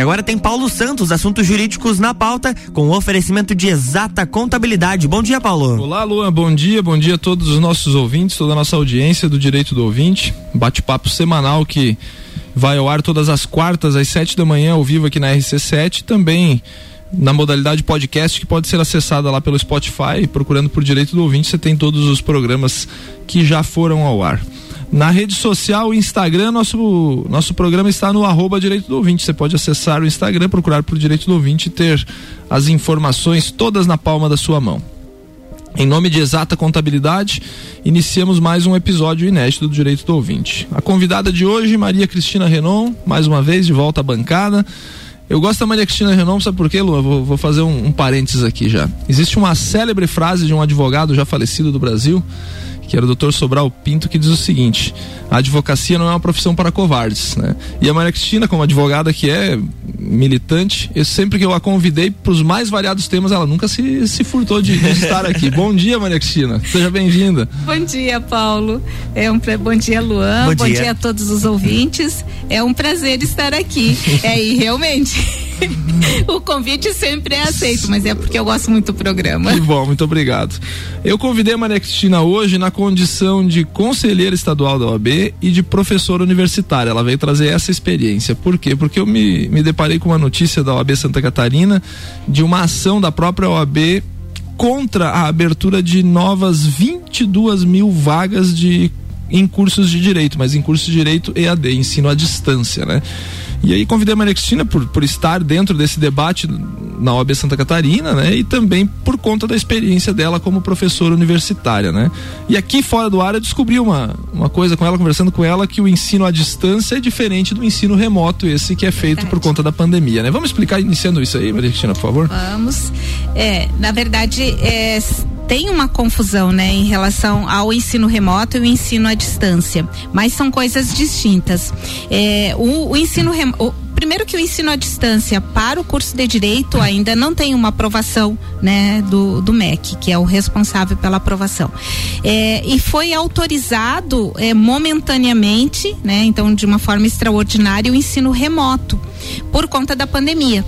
E agora tem Paulo Santos, assuntos jurídicos na pauta, com oferecimento de exata contabilidade. Bom dia, Paulo. Olá, Luan. Bom dia. Bom dia a todos os nossos ouvintes, toda a nossa audiência do Direito do Ouvinte. Bate-papo semanal que vai ao ar todas as quartas às sete da manhã ao vivo aqui na RC7, também na modalidade podcast que pode ser acessada lá pelo Spotify, procurando por Direito do Ouvinte, você tem todos os programas que já foram ao ar. Na rede social, Instagram, nosso, nosso programa está no arroba Direito do Ouvinte. Você pode acessar o Instagram, procurar por Direito do Ouvinte e ter as informações todas na palma da sua mão. Em nome de Exata Contabilidade, iniciamos mais um episódio inédito do Direito do Ouvinte. A convidada de hoje, Maria Cristina Renon, mais uma vez de volta à bancada. Eu gosto da Maria Cristina Renon, sabe por quê, Lu? Vou, vou fazer um, um parênteses aqui já. Existe uma célebre frase de um advogado já falecido do Brasil que era o doutor Sobral Pinto, que diz o seguinte: a advocacia não é uma profissão para covardes, né? E a Maria Cristina, como advogada que é militante, eu sempre que eu a convidei para os mais variados temas, ela nunca se, se furtou de, de estar aqui. bom dia, Maria Cristina. Seja bem-vinda. Bom dia, Paulo. É um pra... bom dia, Luan. Bom, bom dia. dia a todos os ouvintes. É um prazer estar aqui. é e realmente o convite sempre é aceito, mas é porque eu gosto muito do programa. Que bom, muito obrigado. Eu convidei a Maria Cristina hoje na condição de conselheira estadual da OAB e de professora universitária. Ela veio trazer essa experiência. Por quê? Porque eu me, me deparei com uma notícia da OAB Santa Catarina de uma ação da própria OAB contra a abertura de novas 22 mil vagas de em cursos de direito, mas em cursos de direito EAD, ensino à distância, né? E aí convidei a Maria Cristina por, por estar dentro desse debate na OAB Santa Catarina, né? E também por conta da experiência dela como professora universitária, né? E aqui fora do ar eu descobri uma, uma coisa com ela, conversando com ela, que o ensino à distância é diferente do ensino remoto, esse que é feito por conta da pandemia, né? Vamos explicar iniciando isso aí, Maria Cristina, por favor? Vamos. É, na verdade, é tem uma confusão, né, em relação ao ensino remoto e o ensino à distância, mas são coisas distintas. É, o, o ensino remoto primeiro que o ensino à distância para o curso de direito ainda não tem uma aprovação né do, do MEC que é o responsável pela aprovação é, e foi autorizado é, momentaneamente né então de uma forma extraordinária o ensino remoto por conta da pandemia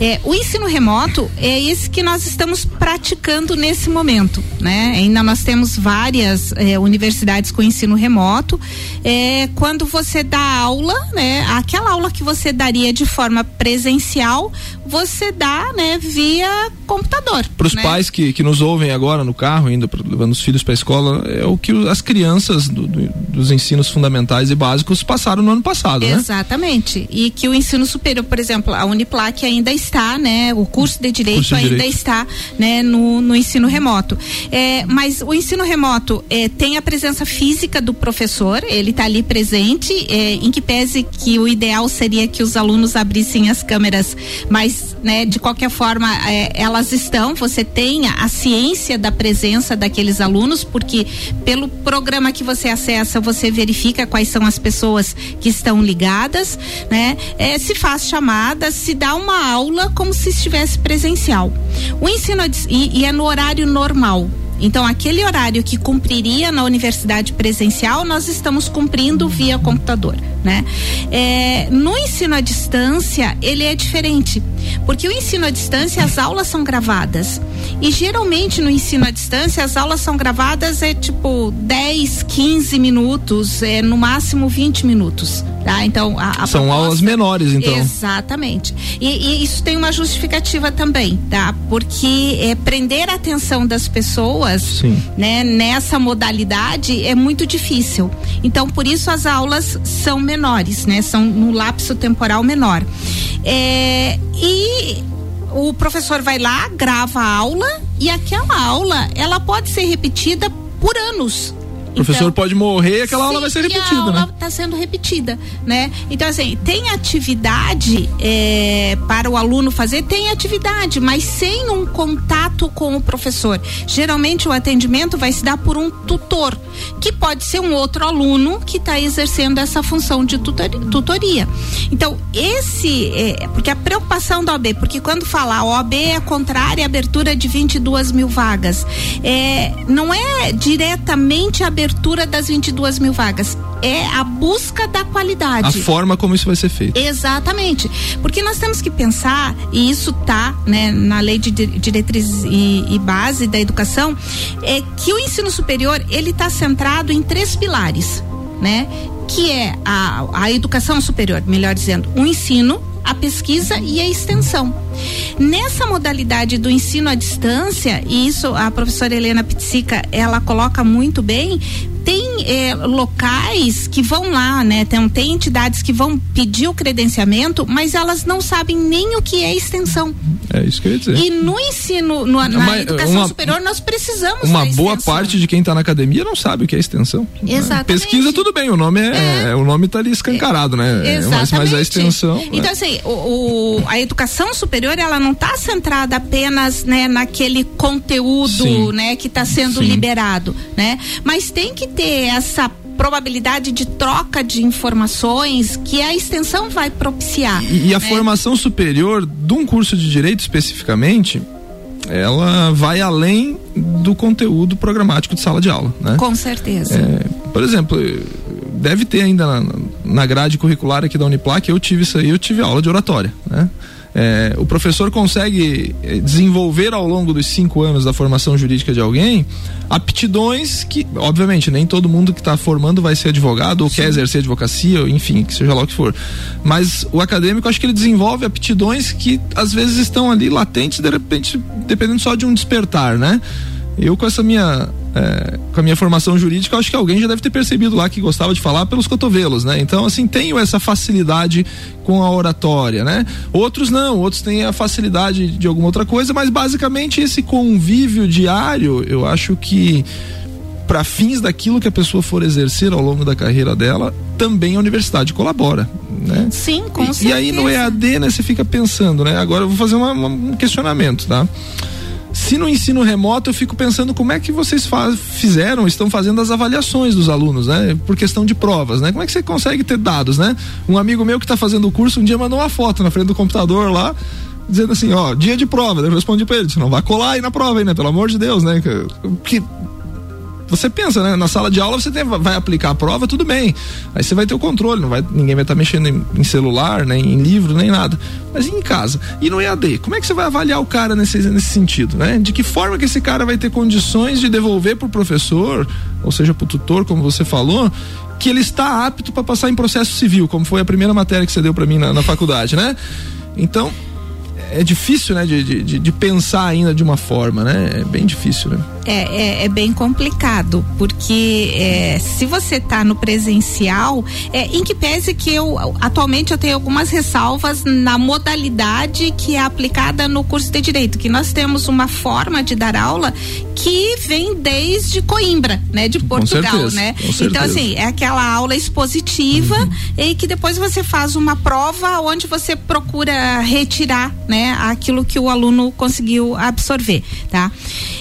é, o ensino remoto é esse que nós estamos praticando nesse momento, né? Ainda nós temos várias é, universidades com ensino remoto. É, quando você dá aula, né? Aquela aula que você daria de forma presencial, você dá, né? Via computador. Para os né? pais que, que nos ouvem agora no carro, indo levando os filhos para a escola, é o que as crianças do, do, dos ensinos fundamentais e básicos passaram no ano passado, Exatamente. né? Exatamente. E que o ensino superior, por exemplo, a Uniplac ainda está, né? O curso de direito curso de ainda direito. está, né? No, no ensino remoto. É, mas o ensino remoto é, tem a presença física do professor, ele está ali presente, é, em que pese que o ideal seria que os alunos abrissem as câmeras, mas, né? De qualquer forma, é, elas estão. Você tem a ciência da presença daqueles alunos, porque pelo programa que você acessa, você verifica quais são as pessoas que estão ligadas, né? É, se faz chamadas, se dá uma aula aula como se estivesse presencial. O ensino e, e é no horário normal. Então, aquele horário que cumpriria na universidade presencial, nós estamos cumprindo via computador, né? É, no ensino à distância, ele é diferente, porque o ensino à distância, as aulas são gravadas. E geralmente no ensino à distância, as aulas são gravadas é tipo 10, 15 minutos, é no máximo 20 minutos. Tá? Então, a, a São proposta, aulas menores, então. Exatamente. E, e, isso tem uma justificativa também, tá? Porque é, prender a atenção das pessoas Sim. né, nessa modalidade é muito difícil. Então, por isso as aulas são menores, né? São no lapso temporal menor. É, e o professor vai lá, grava a aula e aquela aula ela pode ser repetida por anos. O professor então, pode morrer e aquela aula vai ser repetida, a aula né? está sendo repetida, né? Então assim tem atividade é, para o aluno fazer, tem atividade, mas sem um contato com o professor. Geralmente o atendimento vai se dar por um tutor, que pode ser um outro aluno que está exercendo essa função de tutoria. Então esse, é, porque a preocupação da OAB, porque quando fala a OAB é contrária à abertura de 22 mil vagas, é, não é diretamente a abertura abertura das 22 mil vagas, é a busca da qualidade. A forma como isso vai ser feito. Exatamente, porque nós temos que pensar e isso tá, né, na lei de diretriz e, e base da educação, é que o ensino superior ele está centrado em três pilares, né? Que é a, a educação superior, melhor dizendo, o ensino, a pesquisa e a extensão. Nessa modalidade do ensino à distância, e isso a professora Helena Pizzica, ela coloca muito bem, tem eh, locais que vão lá, né? Tem, tem entidades que vão pedir o credenciamento, mas elas não sabem nem o que é extensão. É isso que eu ia dizer. E no ensino, no, na uma, educação uma, superior, nós precisamos Uma boa parte de quem está na academia não sabe o que é extensão. Exatamente. Pesquisa tudo bem, o nome é, é. o nome tá ali escancarado, né? Exatamente. Mas, mas a extensão. Então, né? assim, o, o, a educação superior, ela não está centrada apenas, né, naquele conteúdo, Sim. né, que está sendo Sim. liberado, né? Mas tem que ter essa probabilidade de troca de informações que a extensão vai propiciar. E, e a né? formação superior de um curso de direito especificamente, ela vai além do conteúdo programático de sala de aula, né? Com certeza. É, por exemplo, deve ter ainda na, na grade curricular aqui da Uniplac, eu tive isso aí, eu tive aula de oratória, né? É, o professor consegue é, desenvolver ao longo dos cinco anos da formação jurídica de alguém aptidões que, obviamente, nem todo mundo que está formando vai ser advogado ou Sim. quer exercer advocacia, ou enfim, que seja lá o que for. Mas o acadêmico, acho que ele desenvolve aptidões que às vezes estão ali latentes, de repente, dependendo só de um despertar, né? Eu com essa minha é, com a minha formação jurídica, acho que alguém já deve ter percebido lá que gostava de falar pelos cotovelos, né? Então, assim, tenho essa facilidade com a oratória, né? Outros não, outros têm a facilidade de alguma outra coisa, mas basicamente esse convívio diário, eu acho que para fins daquilo que a pessoa for exercer ao longo da carreira dela, também a universidade colabora, né? Sim, com e, certeza. E aí no EAD, né, você fica pensando, né? Agora eu vou fazer uma, um questionamento, tá? Se no ensino remoto eu fico pensando como é que vocês fizeram, estão fazendo as avaliações dos alunos, né? Por questão de provas, né? Como é que você consegue ter dados, né? Um amigo meu que está fazendo o curso um dia mandou uma foto na frente do computador lá, dizendo assim, ó, dia de prova. Eu respondi para ele, você não vai colar aí na prova aí, né? Pelo amor de Deus, né? Que, você pensa, né? Na sala de aula você tem, vai aplicar a prova, tudo bem. Aí você vai ter o controle, não vai, ninguém vai estar tá mexendo em, em, celular, nem em livro, nem nada. Mas em casa. E no EAD, como é que você vai avaliar o cara nesse, nesse sentido, né? De que forma que esse cara vai ter condições de devolver pro professor, ou seja, pro tutor, como você falou, que ele está apto para passar em processo civil, como foi a primeira matéria que você deu para mim na, na faculdade, né? Então, é difícil, né, de, de, de, pensar ainda de uma forma, né? É bem difícil, né? É, é, é bem complicado, porque é, se você está no presencial, é, em que pese que eu, atualmente eu tenho algumas ressalvas na modalidade que é aplicada no curso de Direito, que nós temos uma forma de dar aula que vem desde Coimbra, né, de Portugal, certeza, né? Então, assim, é aquela aula expositiva uhum. e que depois você faz uma prova onde você procura retirar, né, aquilo que o aluno conseguiu absorver, tá?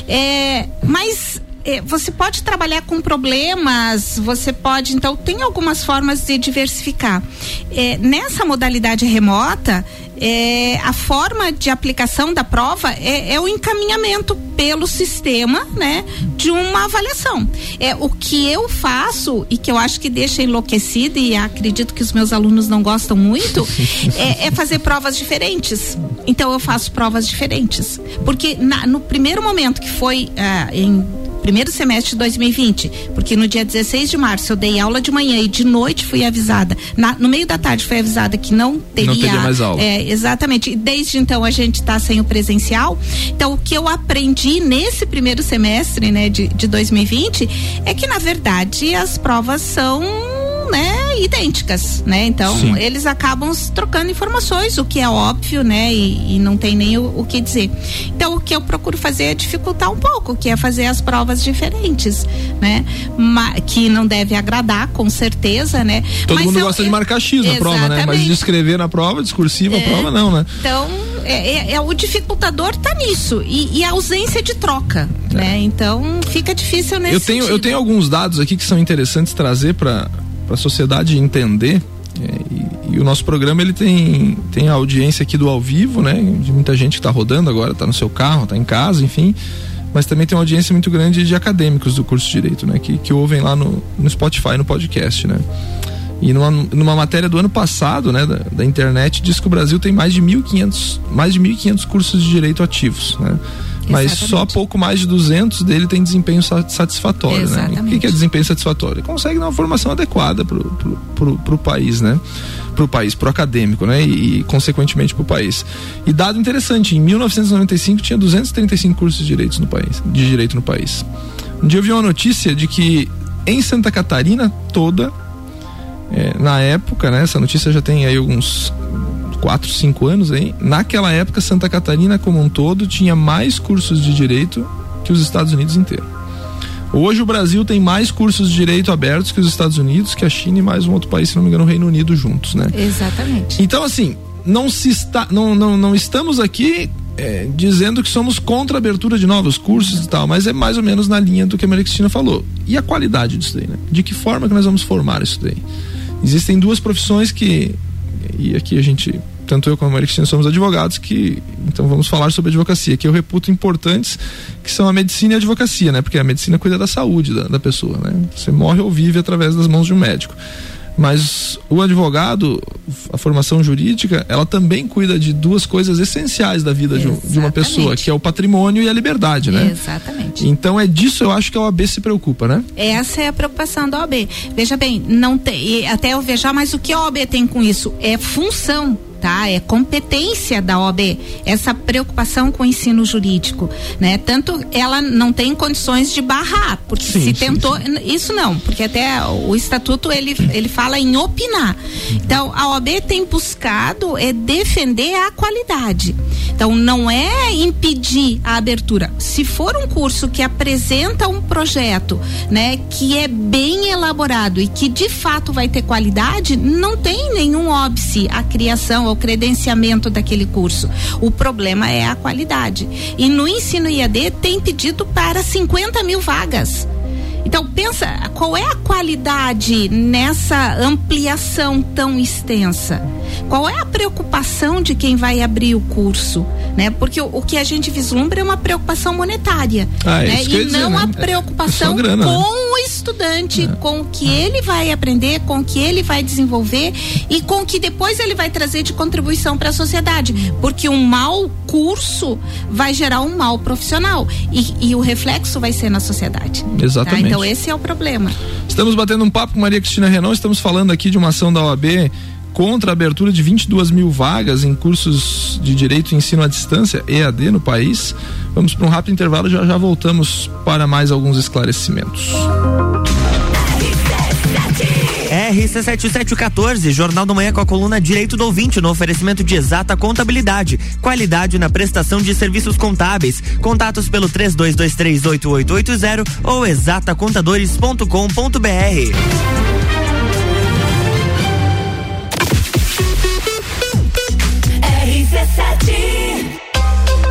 É, mas você pode trabalhar com problemas, você pode, então, tem algumas formas de diversificar. É, nessa modalidade remota, é, a forma de aplicação da prova é, é, o encaminhamento pelo sistema, né, de uma avaliação. É o que eu faço e que eu acho que deixa enlouquecido e acredito que os meus alunos não gostam muito é, é, fazer provas diferentes. Então eu faço provas diferentes, porque na, no primeiro momento que foi ah, em primeiro semestre de 2020, porque no dia 16 de março eu dei aula de manhã e de noite fui avisada, na, no meio da tarde foi avisada que não teria, não teria mais aula. É, exatamente. E desde então a gente está sem o presencial. Então o que eu aprendi nesse primeiro semestre, né, de, de 2020 é que na verdade as provas são né, idênticas, né? Então, Sim. eles acabam trocando informações, o que é óbvio, né? E, e não tem nem o, o, que dizer. Então, o que eu procuro fazer é dificultar um pouco, que é fazer as provas diferentes, né? Ma, que não deve agradar, com certeza, né? Todo Mas mundo eu, gosta de marcar X na prova, né? Mas de escrever na prova, discursiva, é, a prova não, né? Então, é, é, é, o dificultador tá nisso e, e a ausência de troca, é. né? Então fica difícil nesse eu tenho sentido. eu tenho alguns dados aqui que são interessantes trazer para para a sociedade entender. É, e, e, o nosso programa ele tem, tem a audiência aqui do ao vivo, né? De muita gente que está rodando agora, está no seu carro, está em casa, enfim. mas também tem uma audiência muito grande de acadêmicos do curso de Direito, né? Que, que ouvem lá no, no Spotify, no podcast, né? E numa, numa matéria do ano passado, né, da, da internet, diz que o Brasil tem mais de 1.500 mais de 1.500 cursos de direito ativos, né? Mas Exatamente. só pouco mais de 200 dele tem desempenho satisfatório, Exatamente. né? o que é desempenho satisfatório? Consegue dar uma formação adequada pro, pro país, né? Pro país, pro acadêmico, né? E, e consequentemente pro país. E dado interessante, em 1995 tinha 235 cursos de direitos no país, de direito no país. Um dia eu vi uma notícia de que em Santa Catarina toda é, na época, né? Essa notícia já tem aí alguns 4, 5 anos aí. Naquela época, Santa Catarina como um todo tinha mais cursos de direito que os Estados Unidos inteiro. Hoje o Brasil tem mais cursos de direito abertos que os Estados Unidos, que a China e mais um outro país, se não me engano, o Reino Unido juntos, né? Exatamente. Então, assim, não se está, não, não, não estamos aqui é, dizendo que somos contra a abertura de novos cursos e tal, mas é mais ou menos na linha do que a Maria Cristina falou. E a qualidade disso daí, né? De que forma que nós vamos formar isso daí? Existem duas profissões que, e aqui a gente, tanto eu como a Maria Cristina somos advogados, que, então vamos falar sobre advocacia, que eu reputo importantes, que são a medicina e a advocacia, né? Porque a medicina cuida da saúde da, da pessoa, né? Você morre ou vive através das mãos de um médico. Mas o advogado, a formação jurídica, ela também cuida de duas coisas essenciais da vida de, de, uma pessoa, que é o patrimônio e a liberdade, né? Exatamente. Então é disso eu acho que a OAB se preocupa, né? Essa é a preocupação da OAB. Veja bem, não tem, até eu veja, mas o que a OAB tem com isso é função tá? É competência da OAB essa preocupação com o ensino jurídico, né? Tanto ela não tem condições de barrar, porque sim, se sim, tentou, sim. isso não, porque até o estatuto ele, ele fala em opinar. Então, a OAB tem buscado é defender a qualidade. Então, não é impedir a abertura. Se for um curso que apresenta um projeto, né, que é bem elaborado e que de fato vai ter qualidade, não tem nenhum óbice a criação o credenciamento daquele curso. O problema é a qualidade. E no ensino IAD tem pedido para 50 mil vagas. Então pensa qual é a qualidade nessa ampliação tão extensa. Qual é a preocupação de quem vai abrir o curso, né? Porque o, o que a gente vislumbra é uma preocupação monetária, ah, né? E não né? a preocupação é grana, com né? O estudante, é. com o que ele vai aprender, com o que ele vai desenvolver e com o que depois ele vai trazer de contribuição para a sociedade, porque um mau curso vai gerar um mau profissional e, e o reflexo vai ser na sociedade. Tá? Exatamente. Tá? Então esse é o problema. Estamos batendo um papo com Maria Cristina Renan, estamos falando aqui de uma ação da OAB contra a abertura de 22 mil vagas em cursos de direito e ensino à distância, EAD, no país. Vamos para um rápido intervalo e já já voltamos para mais alguns esclarecimentos. RC7714, Jornal da Manhã com a coluna Direito do Ouvinte, no oferecimento de exata contabilidade, qualidade na prestação de serviços contábeis. Contatos pelo 32238880 ou exatacontadores.com.br.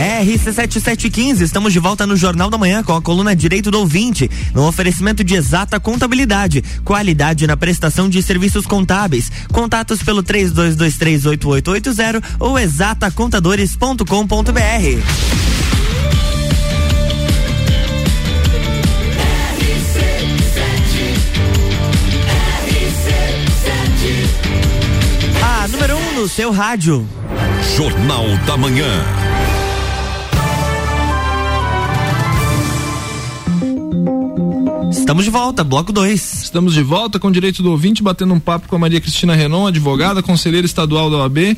RC7715, estamos de volta no Jornal da Manhã com a coluna Direito do Ouvinte, no oferecimento de exata contabilidade, qualidade na prestação de serviços contábeis. Contatos pelo 32238880 ou exatacontadores.com.br. A número 1 um no seu rádio. Jornal da Manhã. Estamos de volta, bloco 2. Estamos de volta com o direito do ouvinte, batendo um papo com a Maria Cristina Renon, advogada, conselheira estadual da OAB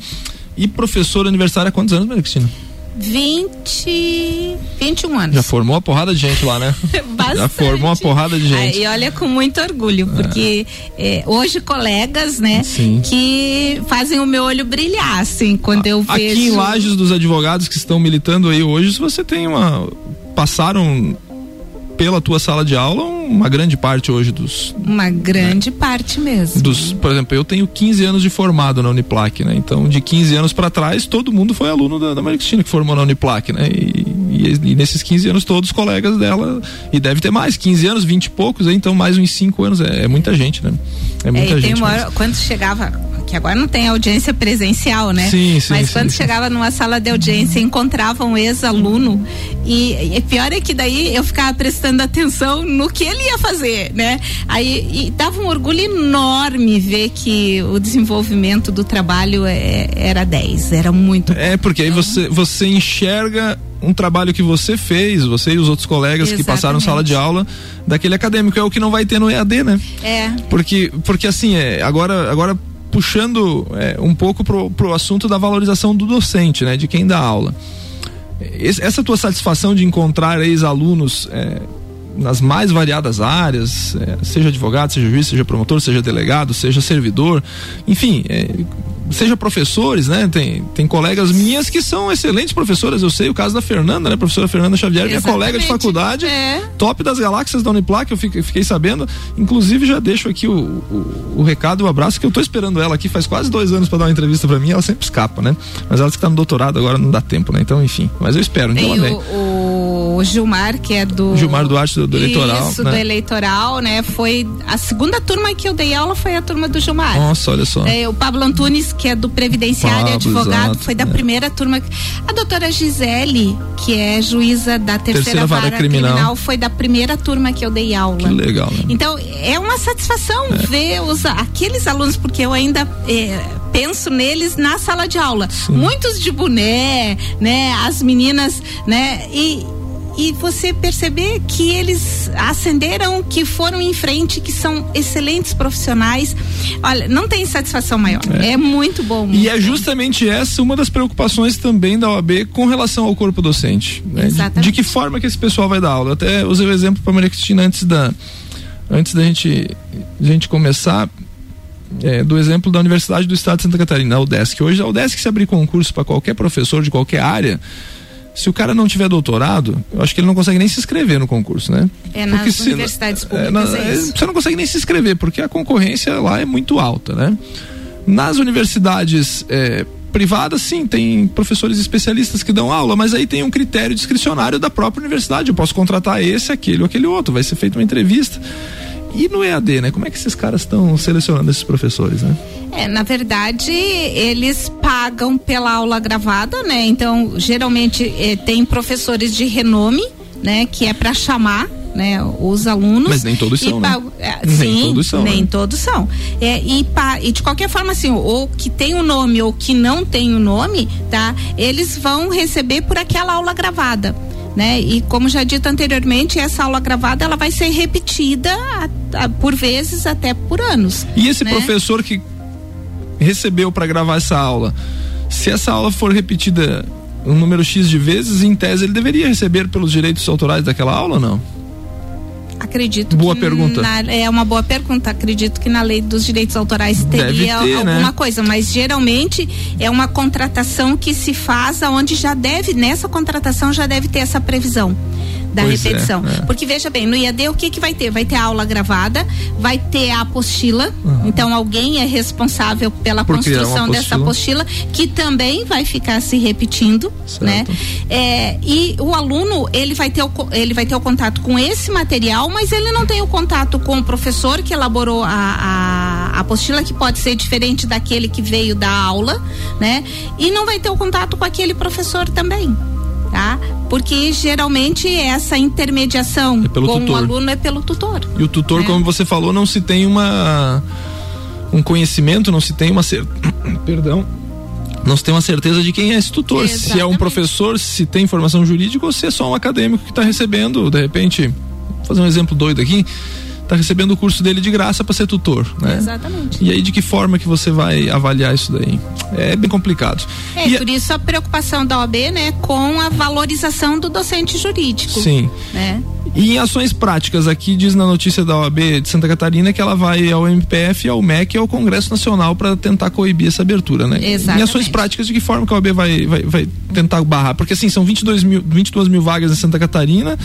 e professora aniversária há quantos anos, Maria Cristina? 20, 21 anos. Já formou uma porrada de gente lá, né? Bastante. Já formou uma porrada de gente. E olha com muito orgulho, porque é. É, hoje colegas, né, Sim. que fazem o meu olho brilhar, assim, quando eu Aqui vejo. Aqui em Lages dos advogados que estão militando aí hoje, se você tem uma passaram pela tua sala de aula uma grande parte hoje dos. Uma grande né, parte mesmo. Dos, por exemplo, eu tenho 15 anos de formado na Uniplac, né? Então, de 15 anos para trás, todo mundo foi aluno da, da Maria Cristina que formou na Uniplac, né? E, e, e, nesses 15 anos, todos os colegas dela, e deve ter mais, 15 anos, 20 e poucos, então mais uns 5 anos, é, é, muita gente, né? É muita é, gente. Uma, quando chegava que agora não tem audiência presencial, né? Sim, sim. Mas sim, quando sim. chegava numa sala de audiência, encontrava um ex-aluno e, e pior é que daí eu ficava prestando atenção no que ele ia fazer, né? Aí dava um orgulho enorme ver que o desenvolvimento do trabalho é, era 10, era muito. É, porque aí você, você enxerga um trabalho que você fez, você e os outros colegas Exatamente. que passaram sala de aula daquele acadêmico, é o que não vai ter no EAD, né? É. Porque, porque assim, é, agora, agora puxando é, um pouco pro, pro assunto da valorização do docente, né? De quem dá aula. essa tua satisfação de encontrar ex-alunos é, nas mais variadas áreas, é, seja advogado, seja juiz, seja promotor, seja delegado, seja servidor, enfim, é, seja professores, né? Tem, tem colegas minhas que são excelentes professoras. Eu sei o caso da Fernanda, né? Professora Fernanda Xavier, minha colega de faculdade, é. top das galáxias da Uniplac, eu fiquei, fiquei sabendo. Inclusive, já deixo aqui o, o, o recado, o abraço, que eu tô esperando ela aqui faz quase dois anos para dar uma entrevista para mim, ela sempre escapa, né? Mas ela que tá no doutorado agora não dá tempo, né? Então, enfim. Mas eu espero, então ela vem. O, Gilmar, que é do. Gilmar Duarte do, do eleitoral. Isso, né? do eleitoral, né? Foi a segunda turma que eu dei aula foi a turma do Gilmar. Nossa, olha só. É, o Pablo Antunes, que é do Previdenciário Pablo, advogado, exato, foi da é. primeira turma. A doutora Gisele, que é juíza da terceira, terceira vara, vara criminal. criminal. foi da primeira turma que eu dei aula. Que legal. Né? Então, é uma satisfação é. ver os, aqueles alunos, porque eu ainda é, penso neles na sala de aula. Sim. Muitos de boné, né? As meninas, né? E e você perceber que eles ascenderam, que foram em frente, que são excelentes profissionais. Olha, não tem satisfação maior. É, é muito bom. Muito e é justamente essa uma das preocupações também da OAB com relação ao corpo docente. Né? De, de, que forma que esse pessoal vai dar aula? Eu até usei o exemplo para Maria Cristina antes da antes da gente, a gente começar. É, do exemplo da Universidade do Estado de Santa Catarina, a UDESC. Hoje a UDESC se abrir concurso para qualquer professor de qualquer área, se o cara não tiver doutorado, eu acho que ele não consegue nem se inscrever no concurso, né? É porque nas se, universidades públicas. É, na, é você não consegue nem se inscrever, porque a concorrência lá é muito alta, né? Nas universidades é, privadas, sim, tem professores especialistas que dão aula, mas aí tem um critério discricionário da própria universidade. Eu posso contratar esse, aquele ou aquele outro, vai ser feita uma entrevista. E no EAD, né? Como é que esses caras estão selecionando esses professores, né? É, na verdade, eles pagam pela aula gravada, né? Então, geralmente é, tem professores de renome, né? Que é para chamar né, os alunos. Mas nem todos são, né? É, sim, nem todos são. Nem né? todos são. É, e, pa, e de qualquer forma, assim, ou que tem o um nome ou que não tem o um nome, tá? Eles vão receber por aquela aula gravada né? E como já dito anteriormente, essa aula gravada ela vai ser repetida a, a, por vezes até por anos. E esse né? professor que recebeu para gravar essa aula, se essa aula for repetida um número X de vezes, em tese ele deveria receber pelos direitos autorais daquela aula ou não? Acredito boa pergunta. Na, é uma boa pergunta. Acredito que na lei dos direitos autorais teria ter, alguma né? coisa, mas geralmente é uma contratação que se faz aonde já deve, nessa contratação já deve ter essa previsão da pois é, repetição. É, é. Porque veja bem, no IAD o que que vai ter? Vai ter a aula gravada, vai ter a apostila. Uhum. Então alguém é responsável pela Por construção dessa apostila que também vai ficar se repetindo, certo. né? É, e o aluno ele vai ter o, ele vai ter o contato com esse material, mas ele não tem o contato com o professor que elaborou a, a, a apostila que pode ser diferente daquele que veio da aula, né? E não vai ter o contato com aquele professor também? Porque geralmente essa intermediação é com tutor. o aluno é pelo tutor. E o tutor, né? como você falou, não se tem uma um conhecimento, não se tem uma cer... perdão, não se tem uma certeza de quem é esse tutor, Exatamente. se é um professor, se tem formação jurídica ou se é só um acadêmico que está recebendo, de repente, vou fazer um exemplo doido aqui, tá recebendo o curso dele de graça para ser tutor, né? Exatamente. E aí de que forma que você vai avaliar isso daí? É bem complicado. É, e por isso a preocupação da OAB, né, com a valorização do docente jurídico. Sim. Né? E em ações práticas, aqui diz na notícia da OAB de Santa Catarina que ela vai ao MPF, ao MEC e ao Congresso Nacional para tentar coibir essa abertura, né? Exatamente. Em ações práticas, de que forma que a OAB vai, vai, vai tentar barrar? Porque assim, são 22 mil, 22 mil vagas em Santa Catarina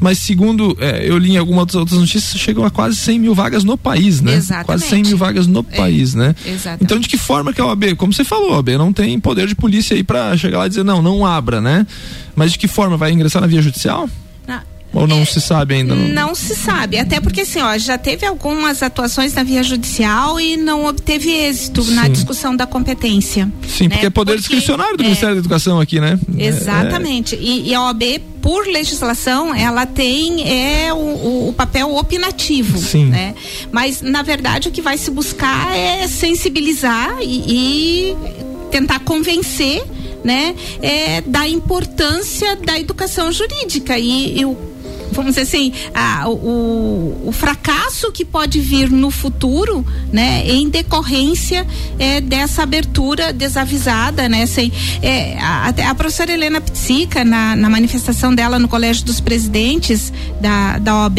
mas segundo é, eu li em algumas outras notícias, chegam a quase 100 mil vagas no país, né? Exatamente. Quase 100 mil vagas no é, país, né? Exatamente. Então, de que forma que a OAB, como você falou, a OAB não tem poder de polícia aí para chegar lá e dizer, não, não abra, né? Mas de que forma? Vai ingressar na via judicial? Ou não é, se sabe ainda? Não? não se sabe, até porque assim, ó, já teve algumas atuações na via judicial e não obteve êxito Sim. na discussão da competência. Sim, né? porque é poder porque, discricionário do é, Ministério da Educação aqui, né? Exatamente. É. E, e, a OAB, por legislação, ela tem é, o, o papel opinativo. Sim. Né? Mas, na verdade, o que vai se buscar é sensibilizar e, e tentar convencer né, é, da importância da educação jurídica e, e o vamos dizer assim, a, o, o fracasso que pode vir no futuro, né, em decorrência é, dessa abertura desavisada, né, sem, é, a, a professora Helena Pizzica, na, na manifestação dela no Colégio dos Presidentes da, da OAB,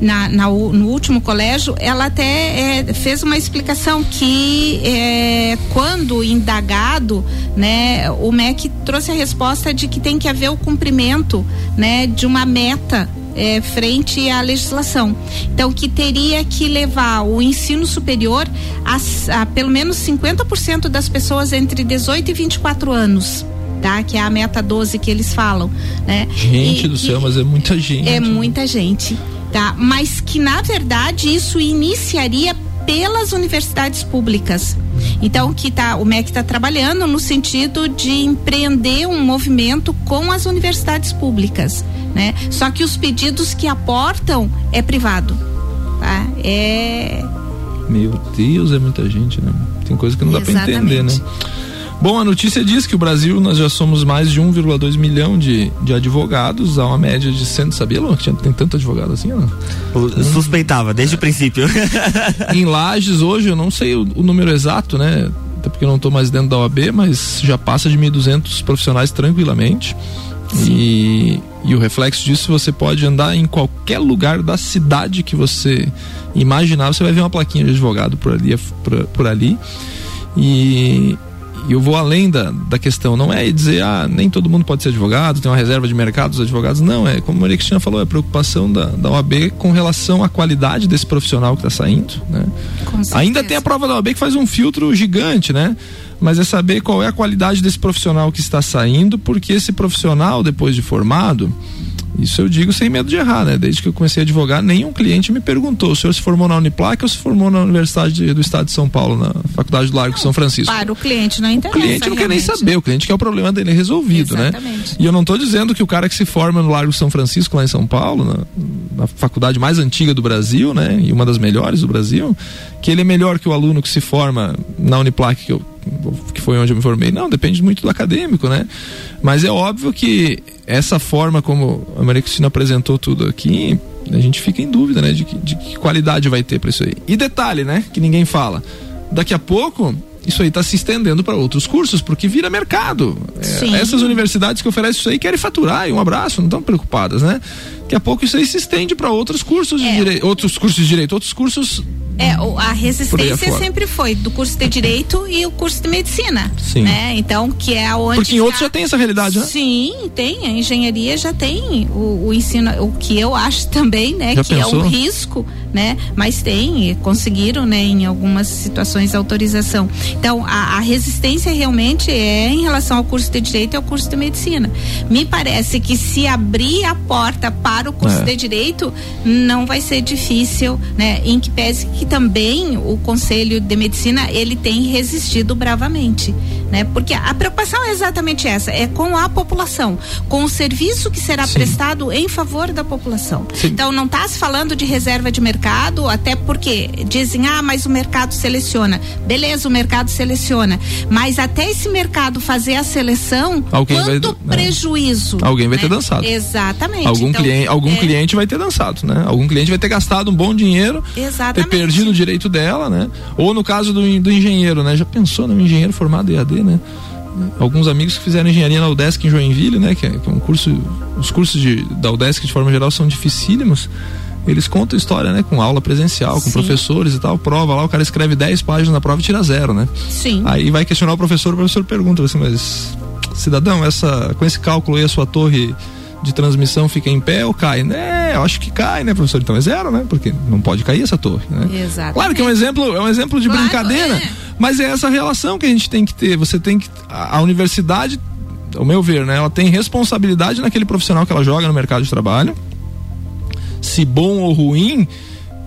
na, na no último colégio, ela até é, fez uma explicação que é, quando indagado, né, o MEC trouxe a resposta de que tem que haver o cumprimento, né, de uma meta é, frente à legislação. Então, que teria que levar o ensino superior a, a pelo menos 50% das pessoas entre 18 e 24 anos. Tá? Que é a meta 12 que eles falam, né? Gente e, do céu, mas é muita gente. É muita gente, tá? Mas que na verdade isso iniciaria pelas universidades públicas. Então, que tá, o MEC está trabalhando no sentido de empreender um movimento com as universidades públicas, né? Só que os pedidos que aportam é privado, tá? É Meu Deus, é muita gente, né? Tem coisa que não dá para entender, né? Bom, a notícia diz que o Brasil nós já somos mais de 1,2 milhão de, de advogados, há uma média de 100, sabia, Lu, que tem tanto advogado assim, não? Suspeitava, desde o princípio. em Lages hoje, eu não sei o, o número exato, né? Até porque eu não estou mais dentro da OAB, mas já passa de 1.200 profissionais tranquilamente. E, e o reflexo disso, você pode andar em qualquer lugar da cidade que você imaginar, você vai ver uma plaquinha de advogado por ali. Por, por ali. E, e eu vou além da, da questão, não é dizer, ah, nem todo mundo pode ser advogado, tem uma reserva de mercado dos advogados, não, é como a Maria Cristina falou, é a preocupação da, da OAB com relação à qualidade desse profissional que está saindo, né? Ainda tem a prova da OAB que faz um filtro gigante, né? Mas é saber qual é a qualidade desse profissional que está saindo, porque esse profissional, depois de formado, isso eu digo sem medo de errar, né? Desde que eu comecei a advogar, nenhum cliente me perguntou: o senhor se formou na Uniplac ou se formou na Universidade do Estado de São Paulo, na Faculdade do Largo não, São Francisco? Para o cliente não interessa. O cliente não quer nem saber, o cliente quer o problema dele resolvido, né? Exatamente. né? E eu não estou dizendo que o cara que se forma no Largo São Francisco, lá em São Paulo, na, na faculdade mais antiga do Brasil, né? E uma das melhores do Brasil, que ele é melhor que o aluno que se forma na Uniplac, que, eu, que foi onde eu me formei. Não, depende muito do acadêmico, né? Mas é óbvio que essa forma como a Maria Cristina apresentou tudo aqui, a gente fica em dúvida, né? De que, de que qualidade vai ter para isso aí. E detalhe, né? Que ninguém fala. Daqui a pouco, isso aí está se estendendo para outros cursos, porque vira mercado. É, essas universidades que oferecem isso aí querem faturar e um abraço, não estão preocupadas, né? Daqui a pouco isso aí se estende para outros cursos de é. direito, outros cursos de direito, outros cursos é, a resistência sempre foi do curso de direito e o curso de medicina. Sim. Né? Então, que é onde. Porque em outros já tem essa realidade, né? Sim, tem. A engenharia já tem o, o ensino, o que eu acho também, né? Já que pensou? é um risco, né? Mas tem, conseguiram, né, em algumas situações, autorização. Então, a, a resistência realmente é em relação ao curso de direito e ao curso de medicina. Me parece que se abrir a porta para o curso é. de direito, não vai ser difícil, né? Em que pese que também o Conselho de Medicina ele tem resistido bravamente, né? Porque a preocupação é exatamente essa, é com a população, com o serviço que será Sim. prestado em favor da população. Sim. Então não está se falando de reserva de mercado até porque dizem, ah, mas o mercado seleciona. Beleza, o mercado seleciona. Mas até esse mercado fazer a seleção, Alguém quanto vai, prejuízo. Né? Alguém vai né? ter dançado. Exatamente. Algum, então, cliente, algum é... cliente vai ter dançado, né? Algum cliente vai ter gastado um bom dinheiro, Exatamente. ter perdido o direito dela, né? Ou no caso do, do engenheiro, né? Já pensou no engenheiro formado EAD, né? alguns amigos que fizeram engenharia na UDESC em Joinville, né? Que é, que é um curso, os cursos de, da UDESC de forma geral são dificílimos. Eles contam história, né? Com aula presencial, com Sim. professores e tal, prova lá, o cara escreve 10 páginas na prova e tira zero, né? Sim. Aí vai questionar o professor, o professor pergunta assim, mas cidadão, essa, com esse cálculo aí a sua torre de transmissão fica em pé ou cai? Né, eu acho que cai, né, professor? Então é zero, né? Porque não pode cair essa torre, né? Exato. Claro que é um exemplo, é um exemplo de claro, brincadeira, é. mas é essa relação que a gente tem que ter. Você tem que a, a universidade, ao meu ver, né, ela tem responsabilidade naquele profissional que ela joga no mercado de trabalho. Se bom ou ruim,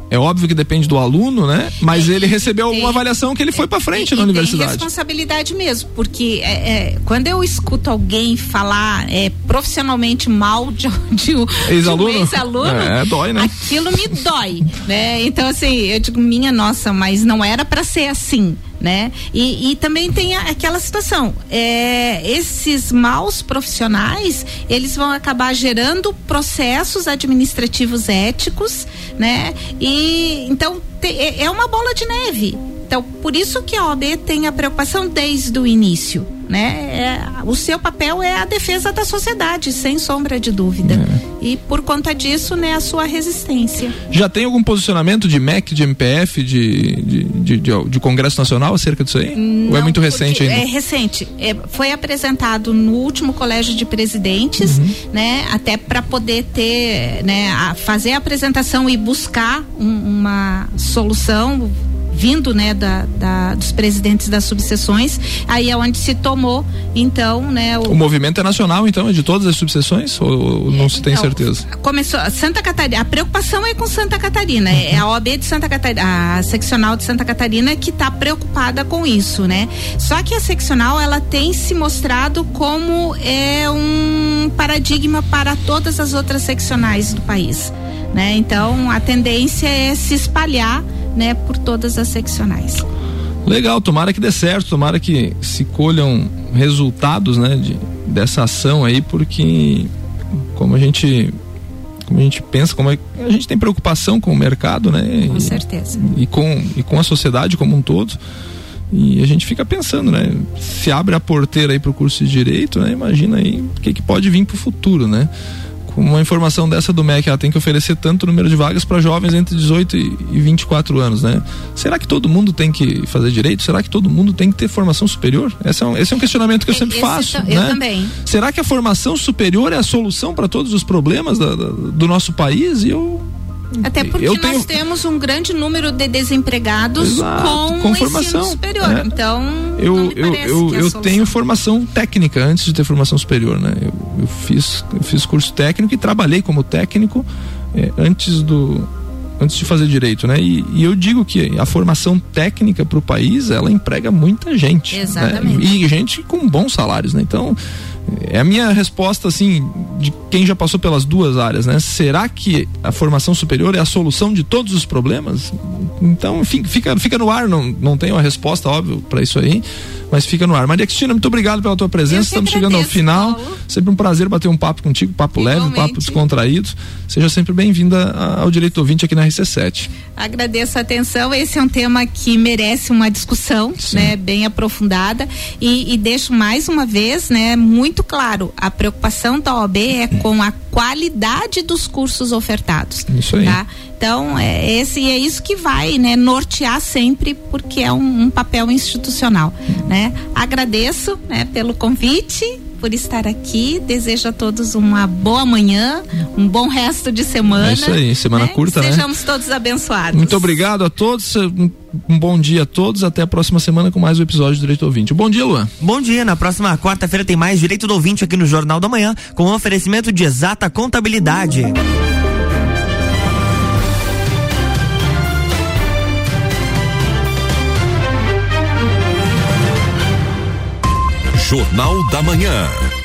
é óbvio que depende do aluno, né? Mas ele recebeu tem, alguma avaliação que ele foi para frente na universidade. Tem responsabilidade mesmo, porque é, é, quando eu escuto alguém falar é, profissionalmente mal de, de, ex-aluno, um ex-aluno, é, dói, né? Aquilo me dói, né? Então assim, eu digo minha nossa, mas não era para ser assim né? E, e também tem aquela situação, é, esses maus profissionais, eles vão acabar gerando processos administrativos éticos, né? E então te, é, é uma bola de neve. Então, por isso que a OAB tem a preocupação desde o início né? É, o seu papel é a defesa da sociedade, sem sombra de dúvida. É. E por conta disso, né, a sua resistência. Já tem algum posicionamento de MEC, de MPF, de, de, de, de, Congresso Nacional acerca disso aí? Não, Ou é muito recente ainda? É recente. É, foi apresentado no último colégio de presidentes, uhum. né? Até para poder ter, né, a fazer a apresentação e buscar um, uma solução vindo né, da, da, dos presidentes das subseções, aí é onde se tomou, então, né. O, o movimento é nacional, então, é de todas as subseções, ou não é, se tem então, certeza? Começou, Santa Catarina, a preocupação é com Santa Catarina, uhum. é a OAB de Santa Catarina, a seccional de Santa Catarina que está preocupada com isso, né. Só que a seccional, ela tem se mostrado como é um paradigma para todas as outras seccionais do país, né. Então, a tendência é se espalhar né, por todas as seccionais. Legal, tomara que dê certo, tomara que se colham resultados, né, de, dessa ação aí, porque como a gente como a gente pensa, como é, a gente tem preocupação com o mercado, né? Com e, certeza. E com, e com a sociedade como um todo. E a gente fica pensando, né? Se abre a porteira aí para o curso de direito, né? Imagina aí o que, que pode vir para o futuro, né? Uma informação dessa do MEC, ela tem que oferecer tanto número de vagas para jovens entre 18 e 24 anos, né? Será que todo mundo tem que fazer direito? Será que todo mundo tem que ter formação superior? Esse é um, esse é um questionamento que eu sempre esse faço. Eu né? também. Será que a formação superior é a solução para todos os problemas da, da, do nosso país? E eu até porque eu nós temos um grande número de desempregados Exato, com, com formação superior. É. Então, eu, eu, eu, eu tenho formação técnica antes de ter formação superior, né? Eu, eu fiz, eu fiz curso técnico e trabalhei como técnico é, antes do antes de fazer direito, né? E, e eu digo que a formação técnica para o país ela emprega muita gente, né? Exatamente. Né? e gente com bons salários, né? Então é a minha resposta, assim, de quem já passou pelas duas áreas, né? Será que a formação superior é a solução de todos os problemas? Então, fica, fica no ar, não, não tenho a resposta, óbvio, para isso aí, mas fica no ar. Maria Cristina, muito obrigado pela tua presença. Estamos chegando ao final. Paulo. Sempre um prazer bater um papo contigo, papo Igualmente. leve, um papo descontraído. Seja sempre bem-vinda ao Direito Ouvinte aqui na RC7. Agradeço a atenção. Esse é um tema que merece uma discussão, Sim. né, bem aprofundada. E, e deixo mais uma vez, né, muito claro, a preocupação da OAB é com a qualidade dos cursos ofertados. Isso aí. Tá? Então, é, esse é isso que vai né, nortear sempre, porque é um, um papel institucional. Né? Agradeço né, pelo convite por estar aqui. Desejo a todos uma boa manhã, um bom resto de semana. É isso aí, semana né? curta, Sejamos né? Sejamos todos abençoados. Muito obrigado a todos. Um bom dia a todos. Até a próxima semana com mais um episódio do Direito do Ouvinte. Bom dia, Luan. Bom dia. Na próxima quarta-feira tem mais Direito do Ouvinte aqui no Jornal da Manhã, com um oferecimento de exata contabilidade. Jornal da Manhã.